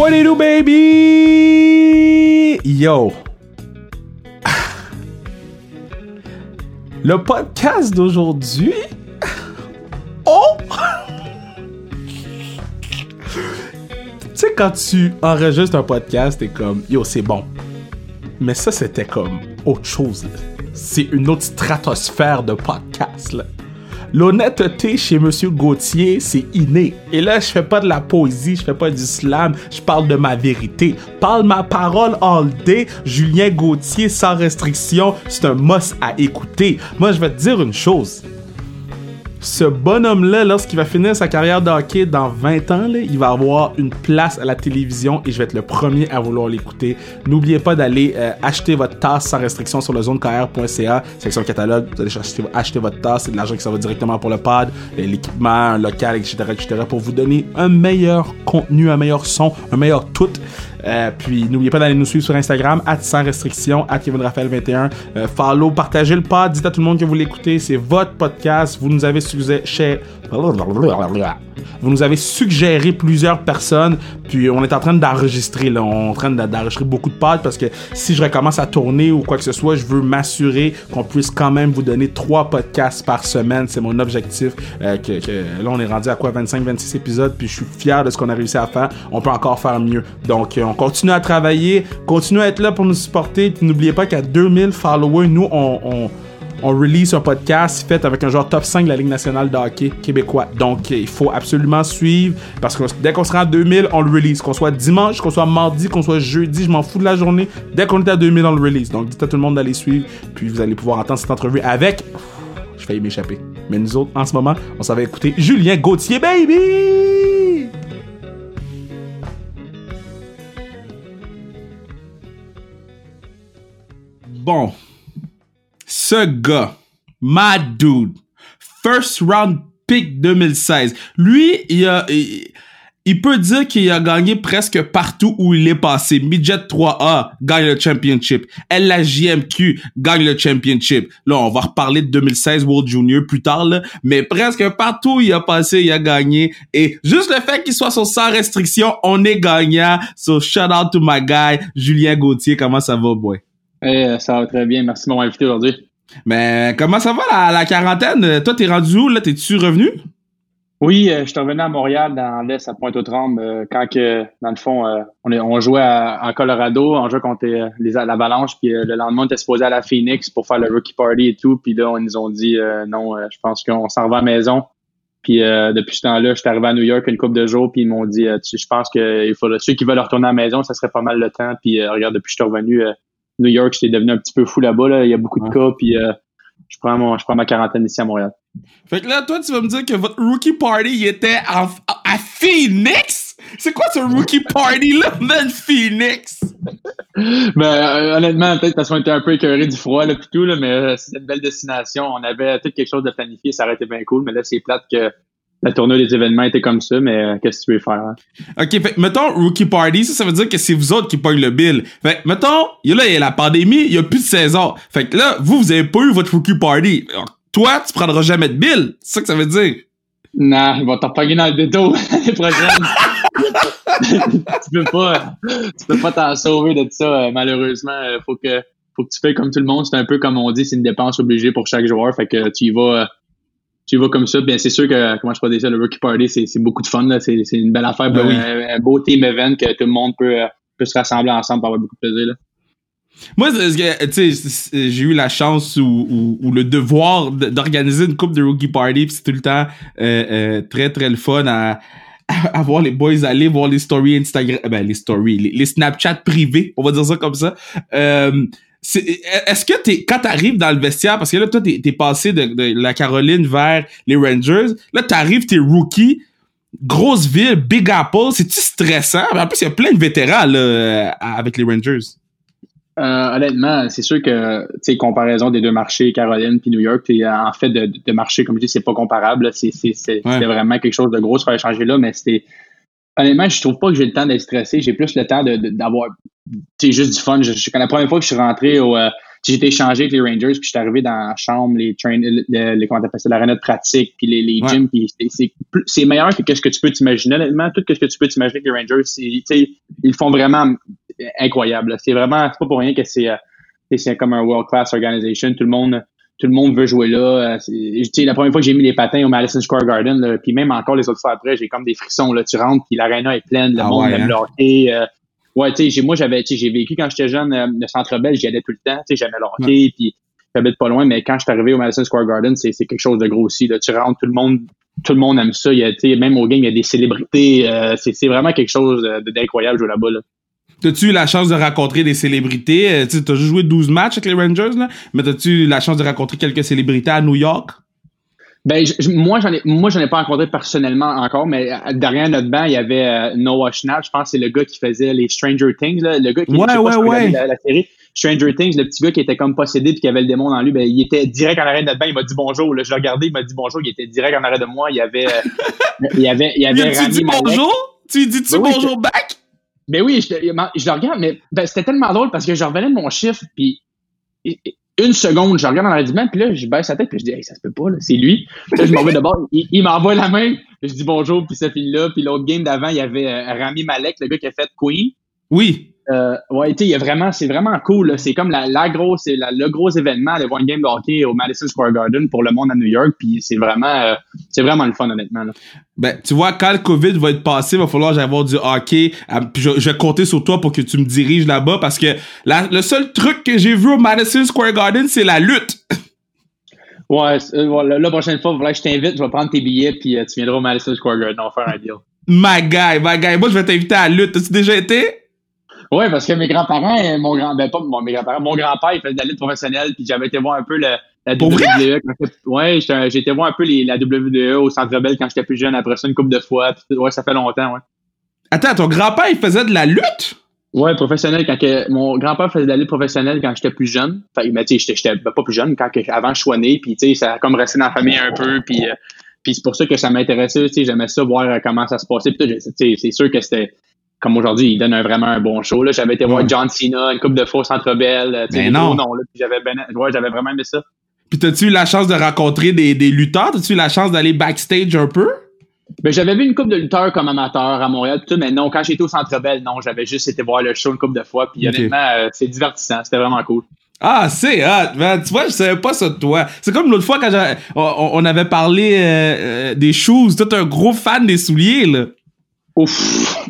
22 baby! Yo! Le podcast d'aujourd'hui. Oh! tu sais, quand tu enregistres un podcast, t'es comme, yo, c'est bon. Mais ça, c'était comme autre chose. C'est une autre stratosphère de podcast. là. L'honnêteté chez Monsieur Gauthier, c'est inné. Et là, je fais pas de la poésie, je fais pas du slam, je parle de ma vérité. Parle ma parole all day. Julien Gauthier, sans restriction, c'est un must à écouter. Moi, je vais te dire une chose. Ce bonhomme-là, lorsqu'il va finir sa carrière de dans 20 ans, il va avoir une place à la télévision et je vais être le premier à vouloir l'écouter. N'oubliez pas d'aller euh, acheter votre tasse sans restriction sur le zonekr.ca, section catalogue. Vous allez acheter, acheter votre tasse, c'est de l'argent qui s'en va directement pour le pod, euh, l'équipement, local, etc., etc., pour vous donner un meilleur contenu, un meilleur son, un meilleur tout. Euh, puis n'oubliez pas d'aller nous suivre sur Instagram, at sans restriction, at Kevin Raphaël 21. Euh, follow, partagez le pod, dites à tout le monde que vous l'écoutez. C'est votre podcast. Vous nous avez suggéré. Vous nous avez suggéré plusieurs personnes. Puis on est en train d'enregistrer. Là. On est en train d'enregistrer beaucoup de pods parce que si je recommence à tourner ou quoi que ce soit, je veux m'assurer qu'on puisse quand même vous donner trois podcasts par semaine. C'est mon objectif. Euh, là, on est rendu à quoi? 25-26 épisodes. Puis je suis fier de ce qu'on a réussi à faire. On peut encore faire mieux. Donc, on continue à travailler. Continue à être là pour nous supporter. Puis n'oubliez pas qu'à 2000 followers, nous, on, on, on release un podcast fait avec un genre top 5 de la Ligue nationale de hockey québécois. Donc, il faut absolument suivre parce que dès qu'on sera à 2000, on le release. Qu'on soit dimanche, qu'on soit mardi, qu'on soit jeudi, je m'en fous de la journée. Dès qu'on est à 2000, on le release. Donc, dites à tout le monde d'aller suivre. Puis, vous allez pouvoir entendre cette entrevue avec. Je failli m'échapper. Mais nous autres, en ce moment, on s'en va écouter Julien Gauthier, baby! Bon. Ce gars, my dude, first round pick 2016. Lui, il peut dire qu'il a gagné presque partout où il est passé. Midget 3A gagne le championship. LHJMQ gagne le championship. Là, on va reparler de 2016 World Junior plus tard, là. Mais presque partout où il a passé, il a gagné. Et juste le fait qu'il soit sur sans restriction, on est gagnant. So, shout out to my guy, Julien Gauthier. Comment ça va, boy? Eh, ça va très bien. Merci de m'avoir invité aujourd'hui. Mais comment ça va la, la quarantaine? Toi, t'es rendu où? Là, t'es-tu revenu? Oui, euh, je suis revenu à Montréal, dans l'Est, à Pointe-aux-Trembles, euh, quand que, dans le fond, euh, on, est, on jouait à- en Colorado, on jouait contre euh, les l'Avalanche, puis euh, le lendemain, on était supposé à Phoenix pour faire le rookie party et tout, puis là, on nous ont dit euh, non, euh, je pense qu'on s'en va à la maison. Puis euh, depuis ce temps-là, je suis arrivé à New York une couple de jours, puis ils m'ont dit, euh, tu- je pense que il faudrait ceux qui veulent retourner à la maison, ça serait pas mal le temps. Puis euh, regarde, depuis que je suis revenu, euh, New York, j'étais devenu un petit peu fou là-bas. Là. Il y a beaucoup de cas, puis euh, je prends mon, je prends ma quarantaine ici à Montréal. Fait que là, toi, tu vas me dire que votre rookie party il était à Phoenix? C'est quoi ce rookie party-là, man, Phoenix? Ben, euh, honnêtement, peut-être parce qu'on était un peu écœuré du froid là, pis tout, là, mais euh, c'était une belle destination. On avait tout quelque chose de planifié, ça aurait été bien cool, mais là, c'est plate que la tournée des événements était comme ça, mais euh, qu'est-ce que tu veux faire? hein? Ok, fait mettons rookie party, ça, ça veut dire que c'est vous autres qui pognent le bill. Fait mettons, il y a là, il y a la pandémie, il y a plus de saison. Fait que là, vous, vous avez pas eu votre rookie party. Alors, toi, tu prendras jamais de bill. C'est ça que ça veut dire. Non, ils vont t'en pogner dans le détour l'année prochaine. tu peux pas, tu peux pas t'en sauver de ça, euh, malheureusement. Euh, Faut que, faut que tu fais comme tout le monde. C'est un peu comme on dit, c'est une dépense obligée pour chaque joueur. Fait que tu y vas, euh, tu vas comme ça. Bien, c'est sûr que, comment je dire ça, le rookie party, c'est, c'est beaucoup de fun, là. C'est, c'est une belle affaire, Ben oui. un, un beau team event que tout le monde peut, euh, peut se rassembler ensemble pour avoir beaucoup de plaisir, là. Moi, c'est- tu sais, j'ai eu la chance ou, ou- ou le devoir de- d'organiser une coupe de rookie party, puis c'est tout le temps euh, euh, très très le fun à, à voir les boys aller voir les stories Instagram, ben les stories, les, les Snapchat privés, on va dire ça comme ça. Euh, c'est- Est-ce que t'es quand t'arrives dans le vestiaire, parce que là toi t'es es passé de, de la Caroline vers les Rangers, là t'arrives t'es rookie. Grosse ville, Big Apple, c'est-tu stressant? En plus, il y a plein de vétérans là, euh, avec les Rangers. Euh, honnêtement, c'est sûr que, tu sais, comparaison des deux marchés, Caroline puis New York, en fait, de, de marché, comme je dis, c'est pas comparable. C'est, c'est, c'est- Ouais. Vraiment quelque chose de gros se faire échanger là, mais c'était. Honnêtement, je trouve pas que j'ai le temps d'être stressé. J'ai plus le temps d'avoir, sais, juste du fun. Je, je- la première fois que je suis rentré au, euh, j'étais échangé avec les Rangers, puis j'étais arrivé dans la chambre, les train, les, les comment t'appelles ça, l'arena de pratique, puis les, les gyms, puis c'est meilleur que ce que tu peux t'imaginer. Honnêtement, tout ce que tu peux t'imaginer avec les Rangers, ils font vraiment incroyable. C'est vraiment, c'est pas pour rien que c'est c'est comme un world class organization. Tout le monde tout le monde veut jouer là. Euh, la première fois que j'ai mis les patins au Madison Square Garden, puis même encore les autres fois après, j'ai comme des frissons. Là. Tu rentres, puis l'aréna est pleine, le ah monde est bloqué. Hein? Euh, ouais, tu sais, moi j'avais, j'ai vécu quand j'étais jeune euh, le Centre Bell, j'y allais tout le temps. Tu sais, j'aimais le hockey, puis j'habite pas loin, mais quand je suis arrivé au Madison Square Garden, c'est quelque chose de gros aussi. Là. Tu rentres, tout le monde, tout le monde aime ça. Il y a, même au game, il y a des célébrités. c'est vraiment quelque chose d'incroyable jouer là-bas. Là. T'as-tu eu la chance de rencontrer des célébrités? Euh, tu as joué 12 matchs avec les Rangers, là, mais t'as-tu eu la chance de rencontrer quelques célébrités à New York? Ben, moi, j'en ai, moi, j'en ai pas rencontré personnellement encore, mais euh, derrière notre banc, il y avait euh, Noah Schnapp. Je pense que c'est le gars qui faisait les Stranger Things, là, le gars qui ouais, ouais, ouais. La, série. Stranger Things, le petit gars qui était comme possédé puis qui avait le démon dans lui, ben, il était direct en arrêt de notre banc. Il m'a dit bonjour. Là, je l'ai regardé, il m'a dit bonjour. Il était direct en arrêt de moi. Il y avait, il y avait, il y avait. tu dis bonjour? Tu dis-tu ben bonjour back? Mais oui, je, je le regarde, mais ben, c'était tellement drôle parce que je revenais de mon chiffre, puis une seconde, je regarde dans l'arrêtement, puis là, je baisse la tête, puis je dis, hey, ça se peut pas, là, c'est lui. Puis là, je m'en vais d'abord, il, il m'envoie la main, je dis bonjour, puis ça finit là. Puis l'autre game d'avant, il y avait euh, Rami Malek, le gars qui a fait Queen. Oui. Euh, ouais, tu sais, il y a vraiment, c'est vraiment cool. C'est comme la, la grosse, la, le gros événement, le One Game de hockey au Madison Square Garden pour le monde à New York. Puis c'est vraiment, euh, c'est vraiment le fun, honnêtement. Là. Ben, tu vois, quand le COVID va être passé, il va falloir avoir du hockey. Euh, puis je, je, vais compter sur toi pour que tu me diriges là-bas parce que la, le seul truc que j'ai vu au Madison Square Garden, c'est la lutte. Ouais, euh, la prochaine fois, voilà, je t'invite, je vais prendre tes billets, puis tu viendras au Madison Square Garden, on va faire un deal. My guy, my guy. Moi, je vais t'inviter à la lutte. As-tu déjà été? Oui, parce que mes grands-parents, euh, mon grand, ben pas mes grands-parents, mon grand-père, il faisait de la lutte professionnelle, puis j'avais été voir un peu le, la WWE. Ouais, j'ai été voir un peu les, la WWE au Centre Bell quand j'étais plus jeune, après ça une couple de fois, puis ouais, ça fait longtemps, ouais. Attends, ton grand-père, il faisait de la lutte? Ouais, professionnel quand que, mon grand-père faisait de la lutte professionnelle quand j'étais plus jeune. Enfin, mais tu sais, j'étais pas plus jeune quand que, avant je sois né, puis tu sais, ça a comme resté dans la famille un peu, puis euh, puis c'est pour ça que ça m'intéressait, tu sais, j'aimais ça voir euh, comment ça se passait. Puis c'est sûr que c'était comme aujourd'hui, il donne vraiment un bon show. Là. J'avais été voir John Cena, une coupe de faux centre belle. Mais non. non là, j'avais, ben, ouais, vraiment aimé ça. Puis t'as-tu eu la chance de rencontrer des, des lutteurs? T'as-tu eu la chance d'aller backstage un peu? Ben, j'avais vu une coupe de lutteurs comme amateur à Montréal, tout, mais non, quand j'étais au Centre Bell, non, j'avais juste été voir le show une coupe de fois, puis honnêtement, euh, c'est divertissant, c'était vraiment cool. Ah, c'est hot. Tu vois, je savais pas ça de toi. C'est comme l'autre fois quand on, on, avait parlé euh, euh, des shoes. Toi, t'es un gros fan des souliers, là. Ouf.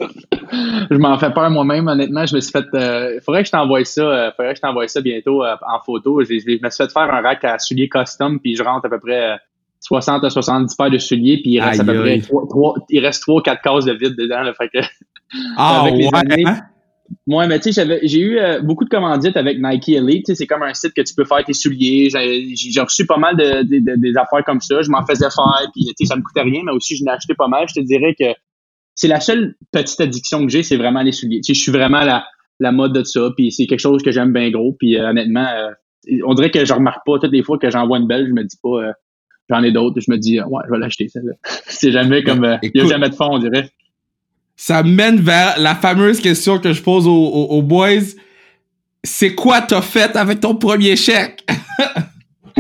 je m'en fais peur moi-même, honnêtement. Je me suis fait. Il euh, faudrait que je t'envoie ça. Euh, faudrait que je t'envoie ça bientôt euh, en photo. Je, me suis fait faire un rack à souliers custom, puis je rentre à peu près 60 à 70 paires de souliers, puis il reste à peu près 3, il reste 3 4 cases de vide dedans. Là, fait que, ah, avec les années, hein? Moi, mais tu sais, j'ai eu beaucoup de commandites avec Nike Elite. C'est comme un site que tu peux faire tes souliers. J'ai reçu pas mal de, de, des affaires comme ça. Je m'en faisais faire, puis ça me coûtait rien, mais aussi je n'ai acheté pas mal. Je te dirais que c'est la seule petite addiction que j'ai, c'est vraiment les souliers. Tu sais, je suis vraiment la, la mode de ça, puis c'est quelque chose que j'aime bien gros. Puis euh, honnêtement, euh, on dirait que je remarque pas toutes les fois que j'en vois une belle, je me dis pas euh, j'en ai d'autres, je me dis ouais, je vais l'acheter celle-là. c'est jamais comme il n'y a jamais de fond, on dirait. Ça mène vers la fameuse question que je pose aux, aux boys. C'est quoi t'as fait avec ton premier chèque?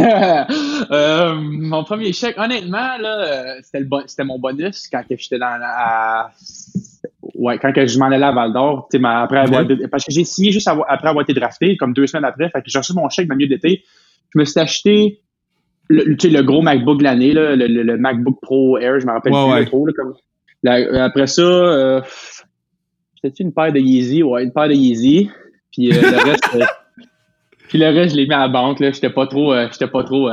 Euh, mon premier chèque, honnêtement, là, euh, c'était, le c'était mon bonus quand j'étais dans la. Ouais, quand je m'en allais à Val d'Or, après avoir, parce que j'ai signé juste après avoir été drafté, comme deux semaines après, fait que j'ai reçu mon chèque de milieu d'été. Je me suis acheté le, le gros MacBook de l'année, le, le, MacBook Pro Air, je me rappelle plus trop. Là, comme, après ça, euh, c'était une paire de Yeezy, ouais, une paire de Yeezy. Puis euh, le reste. Puis le reste, je l'ai mis à la banque. Là. J'étais pas trop, euh, j'étais pas trop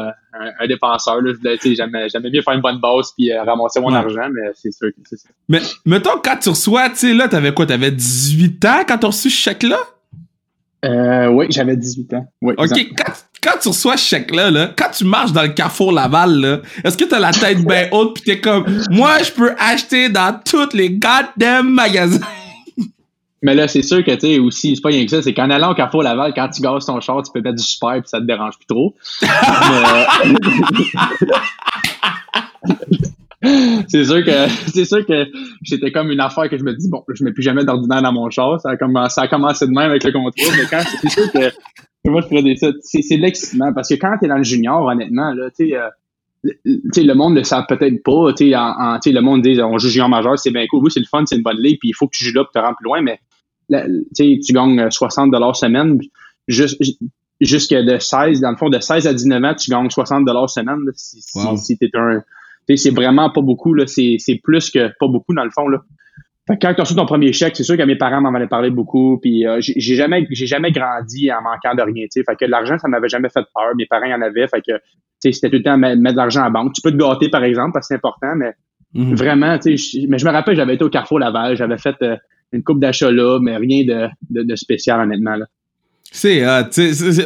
un, dépenseur. Là. J'aimais, j'aimais bien faire une bonne base puis euh, ramasser mon argent, mais c'est sûr que c'est ça. Mais mettons, quand tu reçois, tu sais, là, t'avais quoi? T'avais 18 ans quand t'as reçu ce chèque-là? Euh, oui, j'avais 18 ans. Oui, OK, quand, quand, tu reçois ce chèque-là, là, quand tu marches dans le Carrefour Laval, là, est-ce que t'as la tête bien haute pis t'es comme, moi, je peux acheter dans tous les goddamn magasins? Mais là, c'est sûr que, tu sais, aussi, c'est pas rien que ça, c'est qu'en allant au Carrefour Laval, quand tu gazes ton char, tu peux mettre du super et ça te dérange plus trop. c'est sûr que c'est sûr que c'était comme une affaire que je me dis bon je mets plus jamais d'ordinaire dans mon char ça a commencé ça a commencé de même avec le contrôle mais quand c'est sûr que Moi, je dire ça. C'est l'excitement parce que quand t'es dans le junior, honnêtement, là, tu sais, euh, le- monde ne le savent peut-être pas. Tu sais, en, en- le monde dit on joue junior majeur, c'est bien cool. Oui, c'est le fun, c'est une bonne ligue, puis il faut que tu joues là pour te rendre plus loin, mais la- tu gagnes euh, 60 semaine. Juste, jusque de 16, dans le fond, de 16 à 19 ans, tu gagnes 60 semaine. là, si si, Wow. si t'es un. c'est vraiment pas beaucoup, là. C'est c'est plus que pas beaucoup, dans le fond, là. Fait que quand tu as reçu ton premier chèque, c'est sûr que mes parents m'en avaient parlé beaucoup. Puis euh, j'ai jamais, j'ai jamais grandi en manquant de rien. tu sais. Fait que l'argent, ça m'avait jamais fait peur. Mes parents y en avaient. Fait que c'était tout le temps mettre, mettre de l'argent en banque. Tu peux te gâter, par exemple, parce que c'est important, mais Mhm. vraiment, tu sais, mais je me rappelle, j'avais été au Carrefour Laval, j'avais fait euh, une coupe d'achat là, mais rien de, de, de spécial, honnêtement. Là. C'est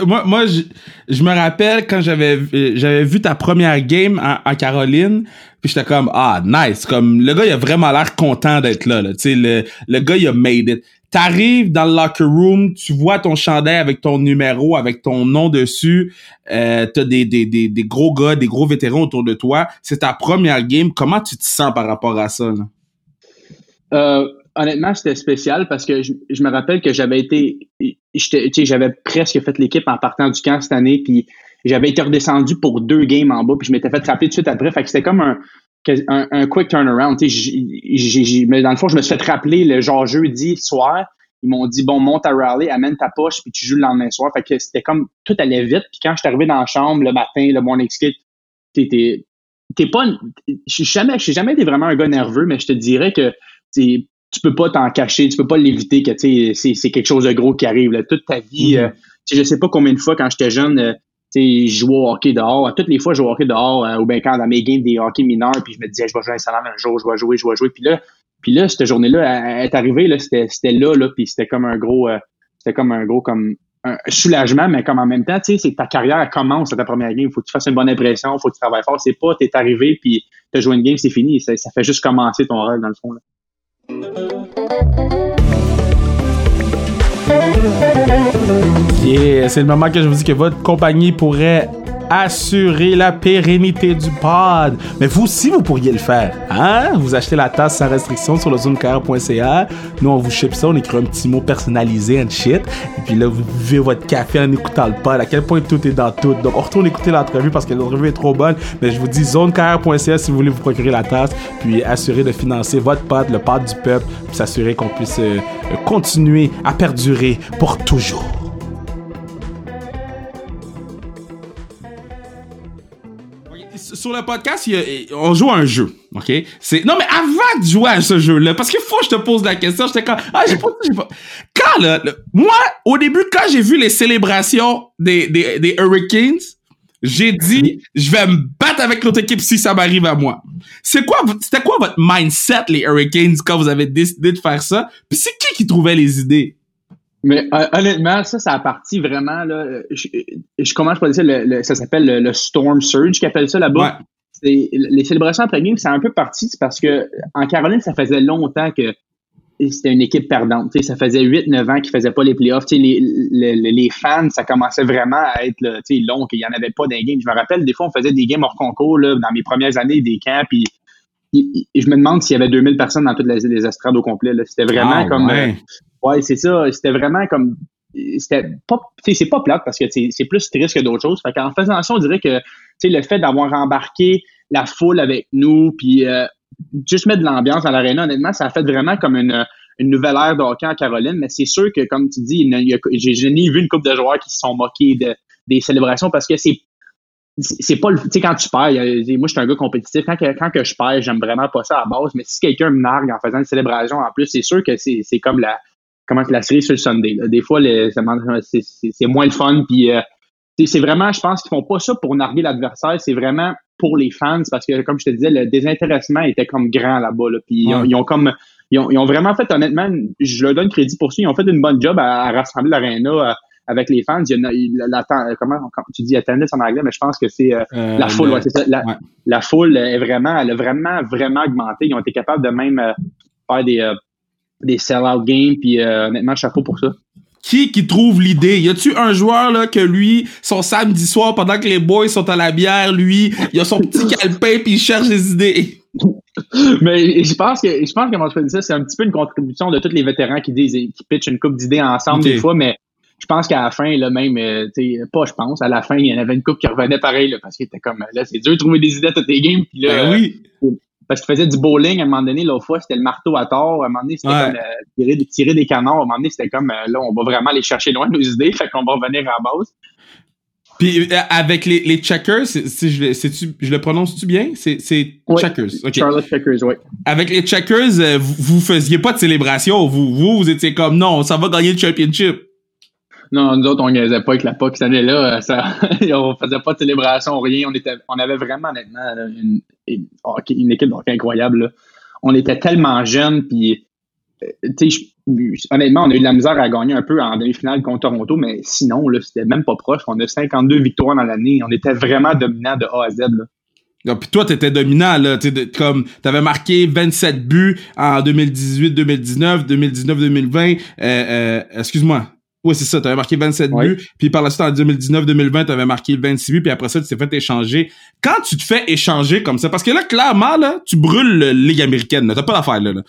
moi, moi je, je me rappelle quand j'avais euh, j'avais vu ta première game en, en Caroline, puis j'étais comme ah nice, comme le gars il a vraiment l'air content d'être là. là. Tu sais, le le gars il a made it. T'arrives dans le locker room, tu vois ton chandail avec ton numéro, avec ton nom dessus. Euh, T'as des, des, des, des gros gars, des gros vétérans autour de toi. C'est ta première game. Comment tu te sens par rapport à ça? Là? Euh, honnêtement, c'était spécial parce que je, je me rappelle que j'avais été, j'avais presque fait l'équipe en partant du camp cette année, puis j'avais été redescendu pour deux games en bas, puis je m'étais fait rappeler tout de suite après. Fait que c'était comme un, un, quick turnaround. J'ai- j'ai- j'ai- mais dans le fond, je me suis fait rappeler le genre jeudi soir. Ils m'ont dit bon, monte à rally, amène ta poche, puis tu joues le lendemain soir. Fait que c'était comme tout allait vite. Puis quand je suis arrivé dans la chambre le matin, le morning skate, t'es t'es pas, je jamais, suis jamais été vraiment un gars nerveux, mais je te dirais que tu peux pas t'en cacher, tu peux pas l'éviter que c'est c'est quelque chose de gros qui arrive. Là. Toute ta vie, euh, t'sais, je sais pas combien de fois quand j'étais jeune, euh, je jouais au hockey dehors. Toutes les fois, je jouais au hockey dehors, euh, ou bien quand dans mes games des hockey mineurs, puis je me disais, je vais jouer un salaire un jour, je vais jouer, je vais jouer. Puis là, puis là, cette journée-là, est arrivée, là, c'était c'était là, là, puis c'était comme un gros, euh, c'était comme un gros comme un soulagement, mais comme en même temps, tu sais, ta carrière elle commence à ta première game. Faut que tu fasses une bonne impression, faut que tu travailles fort. C'est pas, t'es arrivé puis t'as joué une game, c'est fini. Ça, ça fait juste commencer ton rêve dans le fond. Là. Yeah, c'est le moment que je vous dis que votre compagnie pourrait assurer la pérennité du pod. Mais vous aussi, vous pourriez le faire. Hein? Vous achetez la tasse sans restriction sur le. Nous, on vous ship ça, on écrit un petit mot personnalisé and shit. Et puis là, vous buvez votre café en écoutant le pod. À quel point tout est dans tout. Donc, on retourne écouter l'entrevue parce que l'entrevue est trop bonne. Mais je vous dis zonecar.ca si vous voulez vous procurer la tasse. Puis assurer de financer votre pod, le pod du peuple. Puis s'assurer qu'on puisse euh, continuer à perdurer pour toujours. Sur le podcast, on joue à un jeu, ok? Non mais avant de jouer à ce jeu-là, parce qu'il faut que je te pose la question, j'étais comme ah j'ai pas, pas. Quand là, moi au début quand j'ai vu les célébrations des des, des Hurricanes, j'ai dit je vais me battre avec l'autre équipe si ça m'arrive à moi. C'est quoi, c'était quoi votre mindset les Hurricanes quand vous avez décidé de faire ça? Puis c'est qui qui trouvait les idées? Mais euh, honnêtement, ça, ça a parti vraiment. Là, euh, je, je, comment je peux dire ça? Le, le- ça s'appelle le, le Storm Surge, qu'ils appellent ça là-bas. C'est- Les célébrations après game, c'est un peu parti c'est parce que en Caroline, ça faisait longtemps que c'était une équipe perdante. Ça faisait 8-9 ans qu'ils faisaient pas les playoffs. Les, les, les fans, ça commençait vraiment à être là, long, qu'il n'y en avait pas dans les games. Je me rappelle, des fois, on faisait des games hors concours là, dans mes premières années, des camps, puis je me demande s'il y avait 2000 personnes dans toutes les, les estrades au complet. là. C'était vraiment Ah, comme... ouais. euh, ouais, c'est ça. C'était vraiment comme... C'était pas... C'est pas plate parce que c'est plus triste que d'autres choses. Fait qu'en faisant ça, on dirait que le fait d'avoir embarqué la foule avec nous, puis euh, juste mettre de l'ambiance dans l'aréna, honnêtement, ça a fait vraiment comme une, une nouvelle ère de en Caroline. Mais c'est sûr que, comme tu dis, j'ai vu une couple de joueurs qui se sont moqués de, des célébrations parce que c'est c'est pas le tu sais quand tu perds moi je suis un gars compétitif quand que, quand que je perds j'aime vraiment pas ça à base mais si quelqu'un me nargue en faisant une célébration en plus c'est sûr que c'est comme la comment la série sur le Sunday là. des fois c'est moins le fun puis euh, c'est vraiment je pense qu'ils font pas ça pour narguer l'adversaire c'est vraiment pour les fans parce que comme je te disais le désintéressement était comme grand là-bas là, puis ils, ont, ils ont comme ils ont, ils ont vraiment fait honnêtement je leur donne crédit pour ça ils ont fait une bonne job à, à rassembler l'aréna avec les fans il y en a, il- la- la- comment tu dis attendance en anglais mais je pense que c'est euh, Euh, la foule, le- ouais, c'est ça. La, ouais. la foule est vraiment, elle a vraiment, vraiment augmenté. Ils ont été capables de même euh, faire des, euh, des sell-out games, puis euh, honnêtement, chapeau pour ça. Qui qui trouve l'idée? Y a-tu un joueur là que lui, son samedi soir pendant que les boys sont à la bière, lui, il a son petit calepin puis il cherche des idées? Mais je pense que je pense que moi je fais ça, c'est un petit peu une contribution de tous les vétérans qui disent qui pitchent une coupe d'idées ensemble des fois, mais je pense qu'à la fin, là, même, euh, pas je pense, à la fin, il y en avait une coupe qui revenait pareil, là, parce qu'il était comme, là, c'est dur de trouver des idées à toutes les games, puis là, Ben oui. Parce qu'il faisait du bowling à un moment donné, l'autre fois, c'était le marteau à tort, à un moment donné, c'était Ouais. comme euh, tirer, tirer des canards, à un moment donné, c'était comme, euh, là, on va vraiment aller chercher loin nos idées, fait qu'on va revenir à la base. Puis euh, avec les, les checkers, c'est- je, le- c'est-tu- je le prononce-tu bien? C'est, checkers. ok. Charlotte Checkers, oui. Avec les checkers, euh, vous, vous faisiez pas de célébration. Vous, vous, vous étiez comme non, ça va gagner le championship. Non, nous autres, on niaisait pas avec la POC cette année-là. euh, Ça, on faisait pas de célébration, rien. On était, on avait vraiment, honnêtement, une, équipe incroyable. On était tellement jeunes, puis, euh, honnêtement, on a eu de la misère à gagner un peu en demi-finale contre Toronto, mais sinon, c'était même pas proche. On a 52 victoires dans l'année. On était vraiment dominant de A à Z. Là. Puis toi, t'étais dominant, là. T'sais, t'avais marqué 27 buts en 2018-2019, 2019-2020. Euh, euh, excuse-moi. Oui, c'est ça. T'avais marqué 27 Ouais. buts. Puis par la suite, en 2019-2020, t'avais marqué 26 buts. Puis après ça, tu t'es fait échanger. Quand tu te fais échanger comme ça, parce que là, clairement, là, tu brûles la Ligue américaine. T'as pas d'affaire, là, là.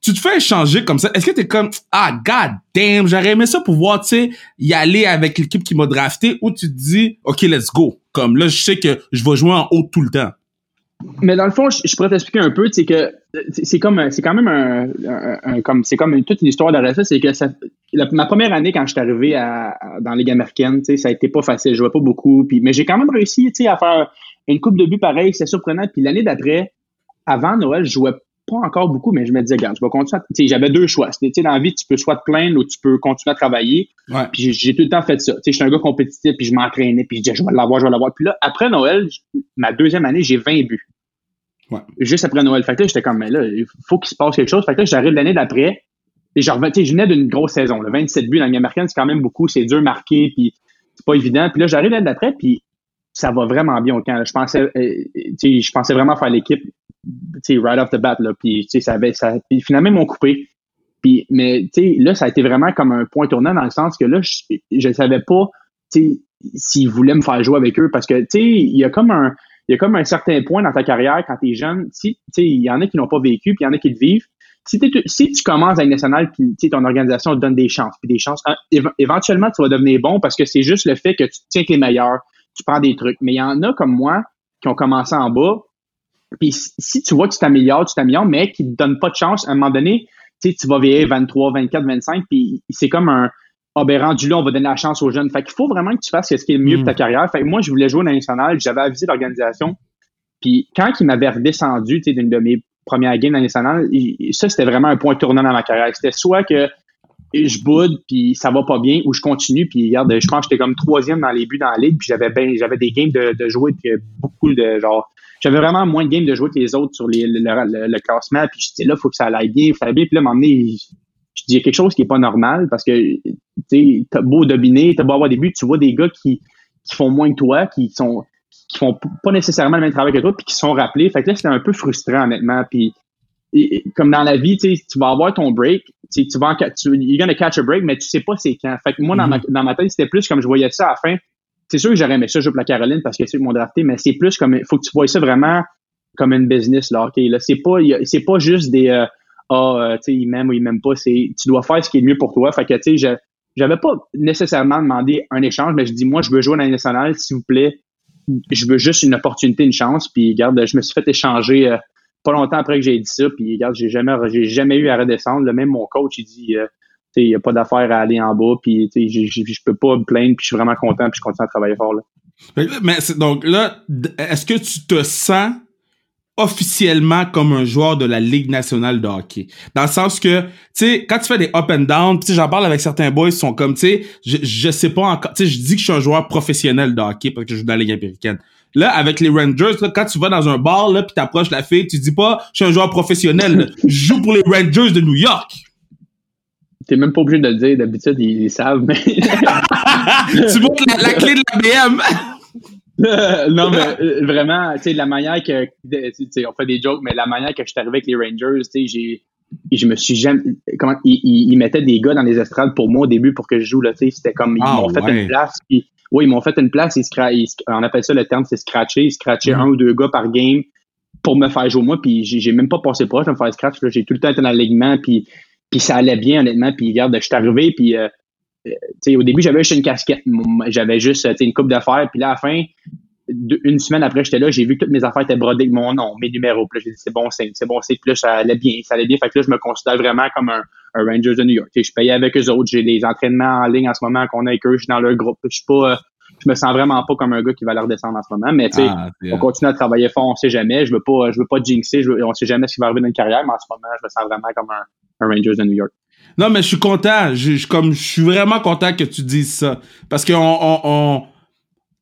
Tu te fais échanger comme ça. Est-ce que t'es comme, ah, god damn, j'aurais aimé ça pouvoir, tu sais, y aller avec l'équipe qui m'a drafté ou tu te dis, OK, let's go. Comme là, je sais que je vais jouer en haut tout le temps. Mais dans le fond, je, pourrais t'expliquer un peu, c'est que c'est comme c'est quand même un, comme c'est comme toute une histoire ça, c'est que ça, ma première année quand je suis arrivé à, dans la Ligue américaine, ça a été pas facile, je jouais pas beaucoup, puis mais j'ai quand même réussi, à faire une coupe de buts pareil, c'est surprenant. Puis l'année d'après, avant Noël, je jouais pas encore beaucoup, mais je me disais, regarde, je vais continuer. à- j'avais deux choix. C'était, dans la vie, tu peux soit te plaindre ou tu peux continuer à travailler. Ouais. Puis j'ai- tout le temps fait ça. Je suis un gars compétitif, puis je m'entraînais, puis je disais, je vais l'avoir, je vais l'avoir. Puis là, après Noël, ma deuxième année, j'ai 20 buts. Ouais. Juste après Noël. Fait que là, j'étais comme, mais là, il faut qu'il se passe quelque chose. Fait que là, j'arrive l'année d'après, et je venais d'une grosse saison. Là, 27 buts dans la américaine, c'est quand même beaucoup, c'est dur marqué, puis c'est pas évident. Puis là, j'arrive l'année d'après, puis ça va vraiment bien au camp. Je pensais, euh, sais, je pensais vraiment faire l'équipe, right off the bat, là. Puis, tu ça avait, ça, puis finalement, ils m'ont coupé. Mais, tu là, ça a été vraiment comme un point tournant dans le sens que là, je, je savais pas, tu s'ils voulaient me faire jouer avec eux parce que, tu il y a comme un, il y a comme un certain point dans ta carrière quand t'es jeune, si, tu il y en a qui n'ont pas vécu, puis il y en a qui le vivent. Si, si tu commences à une nationale, puis tu ton organisation te donne des chances, puis des chances, hein, éve- éventuellement, tu vas devenir bon parce que c'est juste le fait que tu tiens avec les meilleurs, tu prends des trucs. Mais il y en a comme moi qui ont commencé en bas, puis si- tu vois que tu t'améliores, tu t'améliores, mais qui te donnent pas de chance, à un moment donné, tu sais, tu vas vieillir 23, 24, 25, puis c'est comme un, ah ben rendu là, on va donner la chance aux jeunes. Fait qu'il faut vraiment que tu fasses ce qui est le mieux Mm. pour ta carrière. Fait que moi, je voulais jouer nationale, j'avais avisé l'organisation, puis quand il m'avait redescendu, tu sais, d'une de mes premières games dans la nationale, il- ça, c'était vraiment un point tournant dans ma carrière. C'était soit que je boude, puis ça va pas bien, ou je continue, puis regarde, je pense que j'étais comme troisième dans les buts dans la ligue, puis j'avais ben, j'avais des games de, de jouer, puis beaucoup de genre, j'avais vraiment moins de games de jouer que les autres sur les, le, le- classement, puis je disais là, faut que ça aille bien, faut que ça aille bien, puis là, donné, je, dis quelque chose qui est pas normal, parce que, tu sais, t'as beau dominer, t'as beau avoir des buts, tu vois des gars qui, qui font moins que toi, qui sont qui font pas nécessairement le même travail que toi, puis qui sont rappelés. Fait que là, c'était un peu frustrant, honnêtement. Puis, et- comme dans la vie, tu vas avoir ton break, tu vas en, tu, you're gonna catch a break, mais tu sais pas c'est quand. Fait que moi, dans, ma, dans ma tête, c'était plus comme je voyais ça à la fin. C'est sûr que j'aurais aimé ça jouer pour la Caroline parce que c'est m'ont drafté, mais c'est plus comme, faut que tu vois ça vraiment comme une business, là, OK? Là, c'est pas, il c'est pas juste des, euh, ah, euh, tu sais, ils m'aiment ou ils m'aiment pas, c'est, tu dois faire ce qui est le mieux pour toi. Fait que, tu sais, je, j'avais pas nécessairement demandé un échange, mais je dis, moi, je veux jouer dans nationale, s'il vous plaît. Je veux juste une opportunité, une chance. Puis, regarde, je me suis fait échanger euh, pas longtemps après que j'ai dit ça. Puis, regarde, j'ai jamais, j'ai jamais eu à redescendre. Là, même mon coach, il dit, euh, il n'y a pas d'affaire à aller en bas. Puis, je peux pas me plaindre. Puis, je suis vraiment content. Puis, je continue à travailler fort. Là. Mais donc là, est-ce que tu te sens officiellement comme un joueur de la Ligue nationale de hockey? Dans le sens que, quand tu fais des up and down, j'en parle avec certains boys, ils sont comme, tu je, je sais pas encore, je dis que je suis un joueur professionnel de hockey parce que je joue dans la Ligue américaine. Là, avec les Rangers, là, quand tu vas dans un bar, là, puis t'approches la fille, tu dis pas, je suis un joueur professionnel, là. je joue pour les Rangers de New York. T'es même pas obligé de le dire. D'habitude, ils, ils savent. Mais tu montres la, la clé de la BM. non, mais euh, vraiment, tu sais, la manière que, de- tu sais, on fait des jokes, mais la manière que je suis arrivé avec les Rangers, tu sais, j'ai, je me suis jamais, comment, ils, mettaient des gars dans les estrades pour moi au début pour que je joue, là, tu sais, c'était comme, ils Ah, m'ont fait une place, puis, oui, ils m'ont fait une place, ils ils on appelle ça le terme, c'est scratcher, ils scratchaient Mhm. un ou deux gars par game pour me faire jouer moi, puis j'ai, même pas passé proche de me faire scratch, j'ai tout le temps été dans l'alignement, puis, puis ça allait bien, honnêtement, puis regarde, je suis arrivé, puis, euh, au début, j'avais juste une casquette. J'avais juste une coupe d'affaires. Puis là, à la fin, une semaine après, j'étais là, j'ai vu que toutes mes affaires étaient brodées avec mon nom, mes numéros. Puis là, j'ai dit, c'est bon c'est c'est bon c'est Puis là, ça allait bien, ça allait bien. Fait que là, je me considère vraiment comme un, un Rangers de New York. je payais avec eux autres. J'ai des entraînements en ligne en ce moment qu'on a avec eux. Je suis dans leur groupe. Je suis pas, je me sens vraiment pas comme un gars qui va leur descendre en ce moment. Mais tu sais, ah, on continue à travailler fort, on sait jamais. Je veux pas, je veux pas jinxer. Je veux, on sait jamais ce qui va arriver dans une carrière, mais en ce moment, je me sens vraiment comme un, un Rangers de New York. Non, mais je suis content. Je, comme, je suis vraiment content que tu dises ça. Parce qu'on, on, on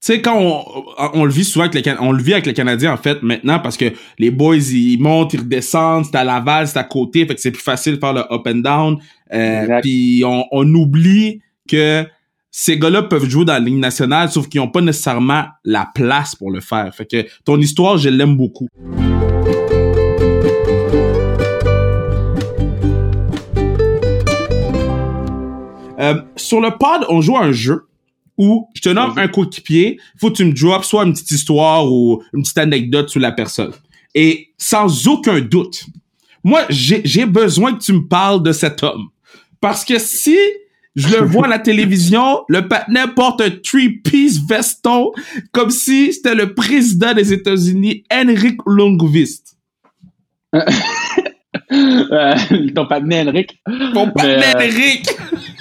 sais, quand on, on, le vit souvent avec les, on le vit avec les Canadiens, en fait, maintenant, parce que les boys, ils montent, ils redescendent, c'est à Laval, c'est à côté, fait que c'est plus facile de faire le up and down. Euh, puis on, on oublie que ces gars-là peuvent jouer dans la ligne nationale, sauf qu'ils n'ont pas nécessairement la place pour le faire. Fait que ton histoire, je l'aime beaucoup. Euh, sur le pod, on joue à un jeu où je te nomme un coéquipier, faut que tu me drops soit une petite histoire ou une petite anecdote sur la personne. Et sans aucun doute, moi, j'ai besoin que tu me parles de cet homme. Parce que si je le vois à la télévision, le patinet porte un three-piece veston comme si c'était le président des États-Unis, Henrik Lundqvist. Euh, ton patinet Henrik. Ton patinet Henrik!